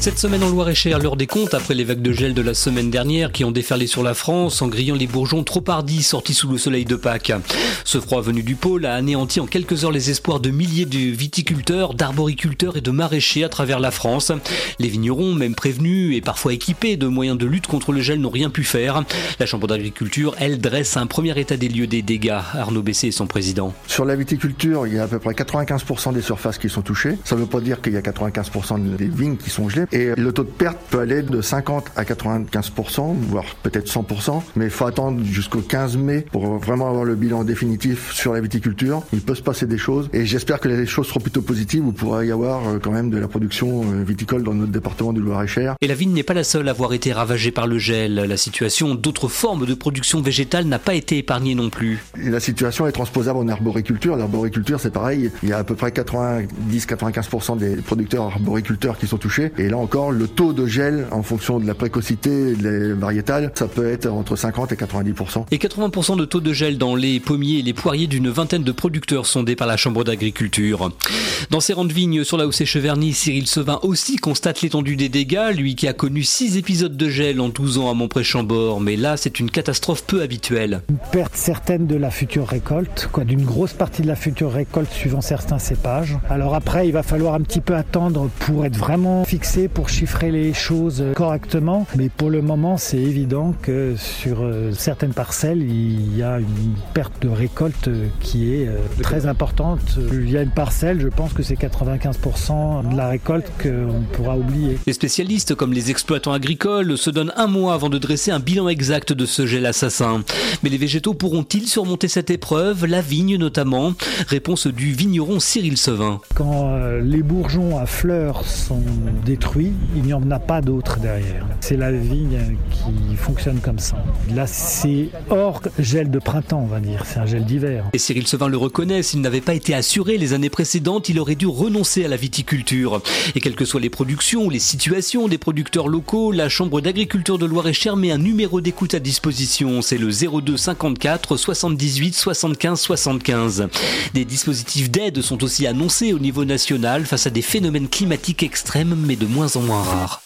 Cette semaine en Loire-et-Cher, l'heure des comptes après les vagues de gel de la semaine dernière qui ont déferlé sur la France en grillant les bourgeons trop hardis sortis sous le soleil de Pâques. Ce froid venu du pôle a anéanti en quelques heures les espoirs de milliers de viticulteurs, d'arboriculteurs et de maraîchers à travers la France. Les vignerons, même prévenus et parfois équipés de moyens de lutte contre le gel, n'ont rien pu faire. La Chambre d'agriculture, elle, dresse un premier état des lieux des dégâts. Arnaud Bessé est son président. Sur la viticulture, il y a à peu près 95% des surfaces qui sont touchées. Ça ne veut pas dire qu'il y a 95% des vignes qui sont gelées. Et le taux de perte peut aller de 50 à 95%, voire peut-être 100%. Mais il faut attendre jusqu'au 15 mai pour vraiment avoir le bilan définitif sur la viticulture. Il peut se passer des choses. Et j'espère que les choses seront plutôt positives. Vous pourra y avoir euh, quand même de la production euh, viticole dans notre département du Loir-et-Cher. Et la vigne n'est pas la seule à avoir été ravagée par le gel. La situation d'autres formes de production végétale n'a pas été épargnée non plus. La situation est transposable en arboriculture. L'arboriculture, c'est pareil. Il y a à peu près 90-95% des producteurs arboriculteurs qui sont touchés. Et là encore, le taux de gel, en fonction de la précocité des variétales, ça peut être entre 50 et 90%. Et 80% de taux de gel dans les pommiers et les poiriers d'une vingtaine de producteurs sondés par la Chambre d'agriculture. Dans ses rangs de vignes sur la hausse Cheverny, Cyril Sevin aussi constate l'étendue des dégâts, lui qui a connu 6 épisodes de gel en 12 ans à Montpré-Chambord. Mais là, c'est une catastrophe peu habituelle. Une perte certaine de la future récolte, d'une grosse partie de la future récolte suivant certains cépages. Alors après, il va falloir un petit peu attendre pour être vraiment fixé pour chiffrer les choses correctement. Mais pour le moment, c'est évident que sur euh, certaines parcelles, il y a une perte de récolte qui est euh, très importante. Il y a une parcelle, je pense que c'est 95% de la récolte qu'on pourra oublier. Les spécialistes, comme les exploitants agricoles, se donnent un mois avant de dresser un bilan exact de ce gel assassin. Mais les végétaux pourront-ils surmonter cette épreuve? La vigne notamment Réponse du vigneron Cyril Sevin. Quand euh, les bourgeons à fleurs sont détruits, il n'y en a pas d'autre derrière. C'est la vigne qui fonctionne comme ça. Là, c'est hors gel de printemps, on va dire. C'est un gel d'hiver. Et Cyril Sevin le reconnaît, s'il n'avait pas été assuré les années précédentes, il aurait dû renoncer à la viticulture. Et quelles que soient les productions ou les situations des producteurs locaux, la Chambre d'agriculture de Loire-et-Cher met un numéro d'écoute à disposition. C'est le 02 54 78 75 75. Des dispositifs d'aide sont aussi annoncés au niveau national face à des phénomènes climatiques extrêmes, mais de moins en moins rare.